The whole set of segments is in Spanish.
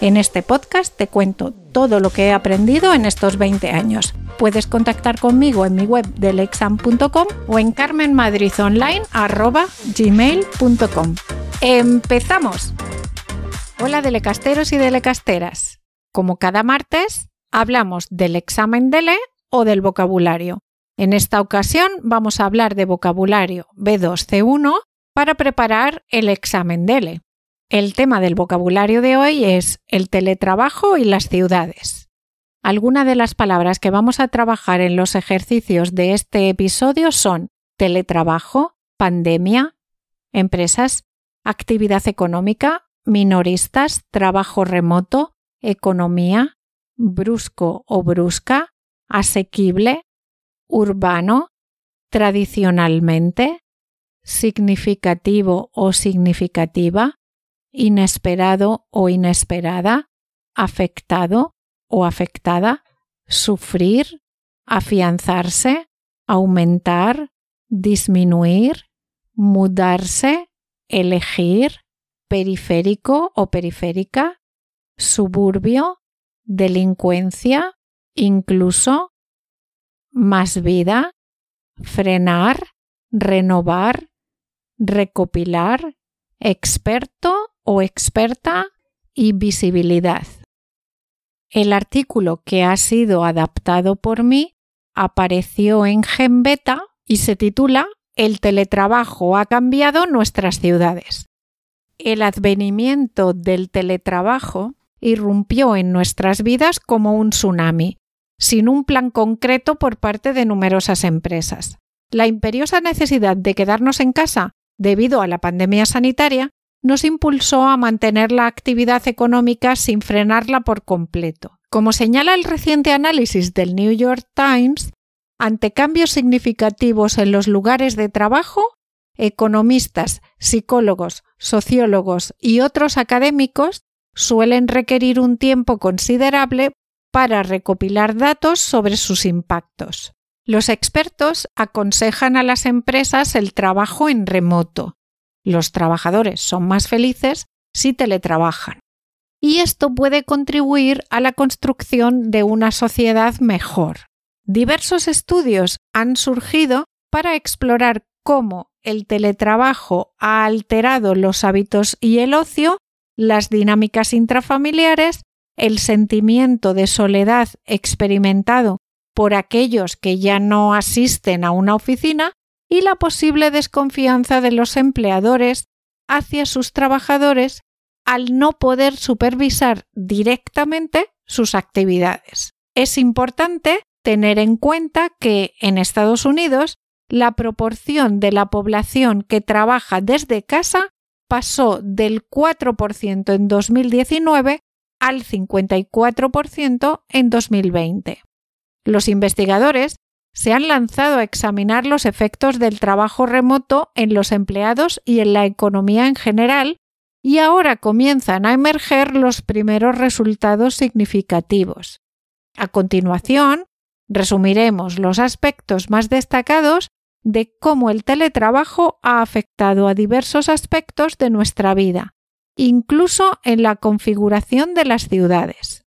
En este podcast te cuento todo lo que he aprendido en estos 20 años. Puedes contactar conmigo en mi web delexam.com o en carmenmadridonline.gmail.com. ¡Empezamos! Hola delecasteros y delecasteras. Como cada martes, hablamos del examen DELE o del vocabulario. En esta ocasión vamos a hablar de vocabulario B2C1 para preparar el examen DELE. El tema del vocabulario de hoy es el teletrabajo y las ciudades. Algunas de las palabras que vamos a trabajar en los ejercicios de este episodio son teletrabajo, pandemia, empresas, actividad económica, minoristas, trabajo remoto, economía, brusco o brusca, asequible, urbano, tradicionalmente, significativo o significativa, inesperado o inesperada, afectado o afectada, sufrir, afianzarse, aumentar, disminuir, mudarse, elegir, periférico o periférica, suburbio, delincuencia, incluso, más vida, frenar, renovar, recopilar, experto o experta y visibilidad. El artículo que ha sido adaptado por mí apareció en Genbeta y se titula El teletrabajo ha cambiado nuestras ciudades. El advenimiento del teletrabajo irrumpió en nuestras vidas como un tsunami, sin un plan concreto por parte de numerosas empresas. La imperiosa necesidad de quedarnos en casa debido a la pandemia sanitaria nos impulsó a mantener la actividad económica sin frenarla por completo. Como señala el reciente análisis del New York Times, ante cambios significativos en los lugares de trabajo, economistas, psicólogos, sociólogos y otros académicos suelen requerir un tiempo considerable para recopilar datos sobre sus impactos. Los expertos aconsejan a las empresas el trabajo en remoto, los trabajadores son más felices si teletrabajan. Y esto puede contribuir a la construcción de una sociedad mejor. Diversos estudios han surgido para explorar cómo el teletrabajo ha alterado los hábitos y el ocio, las dinámicas intrafamiliares, el sentimiento de soledad experimentado por aquellos que ya no asisten a una oficina y la posible desconfianza de los empleadores hacia sus trabajadores al no poder supervisar directamente sus actividades. Es importante tener en cuenta que en Estados Unidos la proporción de la población que trabaja desde casa pasó del 4% en 2019 al 54% en 2020. Los investigadores se han lanzado a examinar los efectos del trabajo remoto en los empleados y en la economía en general, y ahora comienzan a emerger los primeros resultados significativos. A continuación, resumiremos los aspectos más destacados de cómo el teletrabajo ha afectado a diversos aspectos de nuestra vida, incluso en la configuración de las ciudades.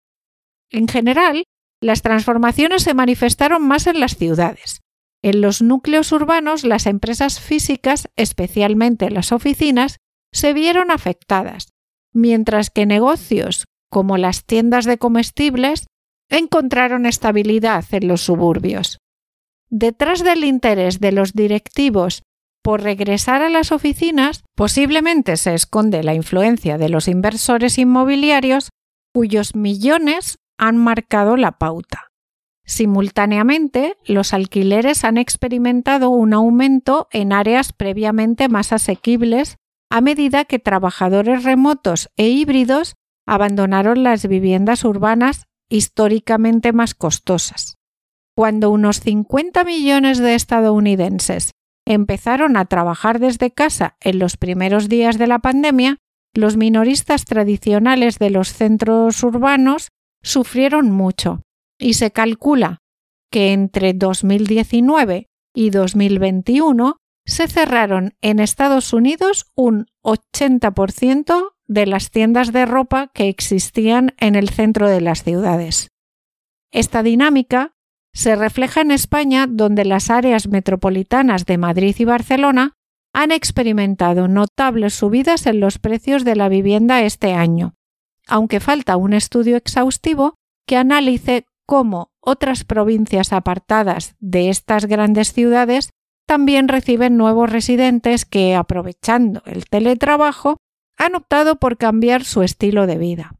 En general, las transformaciones se manifestaron más en las ciudades. En los núcleos urbanos, las empresas físicas, especialmente las oficinas, se vieron afectadas, mientras que negocios como las tiendas de comestibles encontraron estabilidad en los suburbios. Detrás del interés de los directivos por regresar a las oficinas, posiblemente se esconde la influencia de los inversores inmobiliarios, cuyos millones han marcado la pauta. Simultáneamente, los alquileres han experimentado un aumento en áreas previamente más asequibles a medida que trabajadores remotos e híbridos abandonaron las viviendas urbanas históricamente más costosas. cuando unos 50 millones de estadounidenses empezaron a trabajar desde casa en los primeros días de la pandemia, los minoristas tradicionales de los centros urbanos sufrieron mucho y se calcula que entre 2019 y 2021 se cerraron en Estados Unidos un 80% de las tiendas de ropa que existían en el centro de las ciudades. Esta dinámica se refleja en España, donde las áreas metropolitanas de Madrid y Barcelona han experimentado notables subidas en los precios de la vivienda este año, aunque falta un estudio exhaustivo que analice cómo otras provincias apartadas de estas grandes ciudades también reciben nuevos residentes que, aprovechando el teletrabajo, han optado por cambiar su estilo de vida.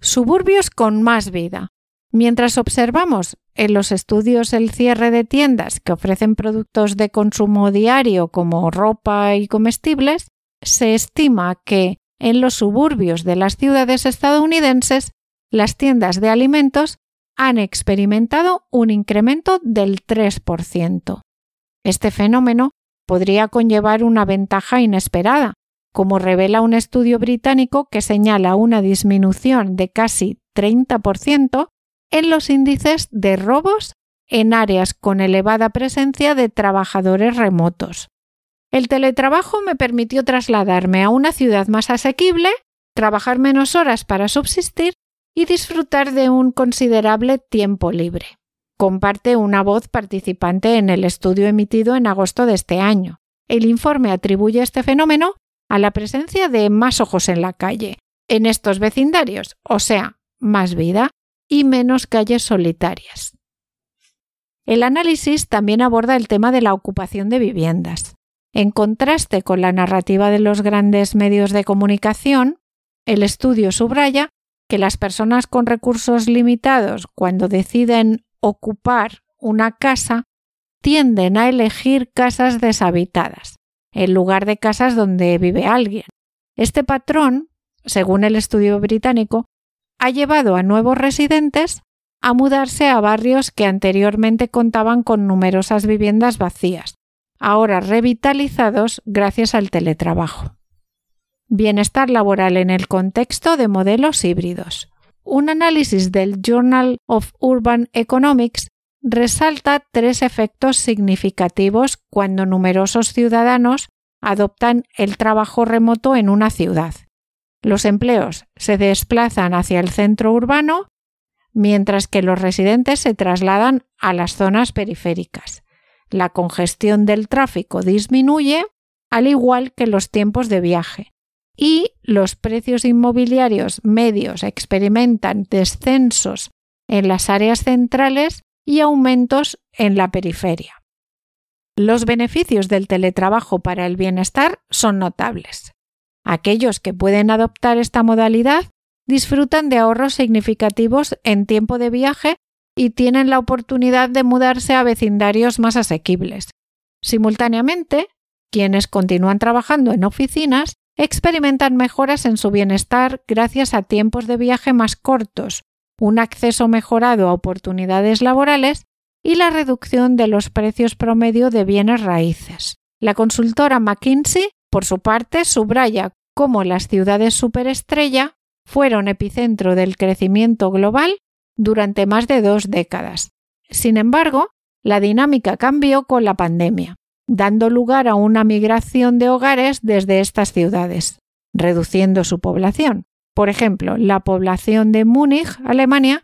Suburbios con más vida. Mientras observamos en los estudios el cierre de tiendas que ofrecen productos de consumo diario como ropa y comestibles, se estima que en los suburbios de las ciudades estadounidenses las tiendas de alimentos han experimentado un incremento del 3%. Este fenómeno podría conllevar una ventaja inesperada, como revela un estudio británico que señala una disminución de casi 30% en los índices de robos en áreas con elevada presencia de trabajadores remotos. El teletrabajo me permitió trasladarme a una ciudad más asequible, trabajar menos horas para subsistir y disfrutar de un considerable tiempo libre. Comparte una voz participante en el estudio emitido en agosto de este año. El informe atribuye este fenómeno a la presencia de más ojos en la calle, en estos vecindarios, o sea, más vida, y menos calles solitarias. El análisis también aborda el tema de la ocupación de viviendas. En contraste con la narrativa de los grandes medios de comunicación, el estudio subraya que las personas con recursos limitados, cuando deciden ocupar una casa, tienden a elegir casas deshabitadas, en lugar de casas donde vive alguien. Este patrón, según el estudio británico, ha llevado a nuevos residentes a mudarse a barrios que anteriormente contaban con numerosas viviendas vacías, ahora revitalizados gracias al teletrabajo. Bienestar laboral en el contexto de modelos híbridos. Un análisis del Journal of Urban Economics resalta tres efectos significativos cuando numerosos ciudadanos adoptan el trabajo remoto en una ciudad. Los empleos se desplazan hacia el centro urbano, mientras que los residentes se trasladan a las zonas periféricas. La congestión del tráfico disminuye, al igual que los tiempos de viaje, y los precios inmobiliarios medios experimentan descensos en las áreas centrales y aumentos en la periferia. Los beneficios del teletrabajo para el bienestar son notables. Aquellos que pueden adoptar esta modalidad disfrutan de ahorros significativos en tiempo de viaje y tienen la oportunidad de mudarse a vecindarios más asequibles. Simultáneamente, quienes continúan trabajando en oficinas experimentan mejoras en su bienestar gracias a tiempos de viaje más cortos, un acceso mejorado a oportunidades laborales y la reducción de los precios promedio de bienes raíces. La consultora McKinsey, por su parte, subraya cómo las ciudades superestrella fueron epicentro del crecimiento global durante más de dos décadas. Sin embargo, la dinámica cambió con la pandemia, dando lugar a una migración de hogares desde estas ciudades, reduciendo su población. Por ejemplo, la población de Múnich, Alemania,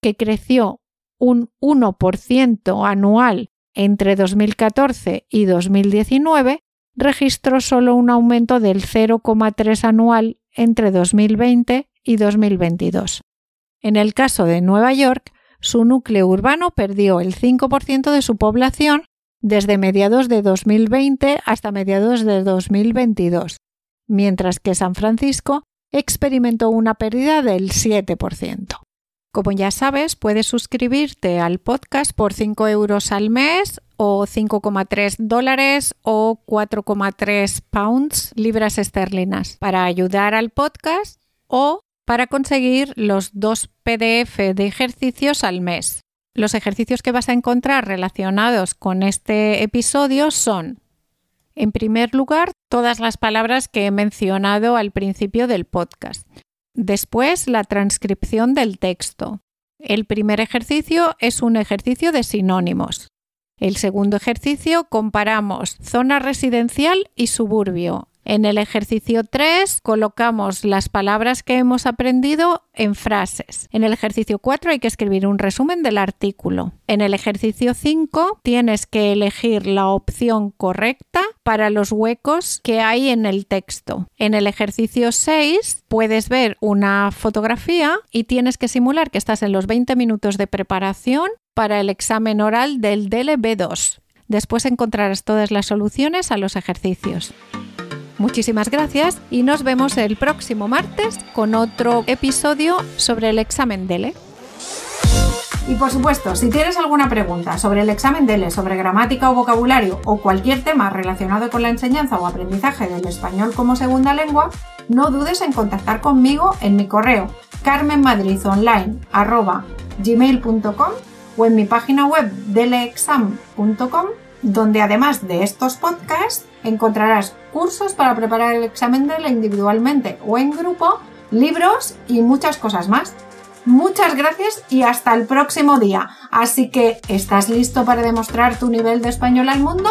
que creció un 1% anual entre 2014 y 2019, registró solo un aumento del 0,3 anual entre 2020 y 2022. En el caso de Nueva York, su núcleo urbano perdió el 5% de su población desde mediados de 2020 hasta mediados de 2022, mientras que San Francisco experimentó una pérdida del 7%. Como ya sabes, puedes suscribirte al podcast por 5 euros al mes o 5,3 dólares o 4,3 pounds, libras esterlinas, para ayudar al podcast o para conseguir los dos PDF de ejercicios al mes. Los ejercicios que vas a encontrar relacionados con este episodio son, en primer lugar, todas las palabras que he mencionado al principio del podcast. Después, la transcripción del texto. El primer ejercicio es un ejercicio de sinónimos. El segundo ejercicio comparamos zona residencial y suburbio. En el ejercicio 3 colocamos las palabras que hemos aprendido en frases. En el ejercicio 4 hay que escribir un resumen del artículo. En el ejercicio 5 tienes que elegir la opción correcta para los huecos que hay en el texto. En el ejercicio 6 puedes ver una fotografía y tienes que simular que estás en los 20 minutos de preparación para el examen oral del DLB2. Después encontrarás todas las soluciones a los ejercicios. Muchísimas gracias y nos vemos el próximo martes con otro episodio sobre el examen DELE. Y por supuesto, si tienes alguna pregunta sobre el examen DELE, sobre gramática o vocabulario o cualquier tema relacionado con la enseñanza o aprendizaje del español como segunda lengua, no dudes en contactar conmigo en mi correo carmenmadridonline.gmail.com o en mi página web deleexam.com donde además de estos podcasts encontrarás cursos para preparar el examen de la individualmente o en grupo, libros y muchas cosas más. Muchas gracias y hasta el próximo día. Así que, ¿estás listo para demostrar tu nivel de español al mundo?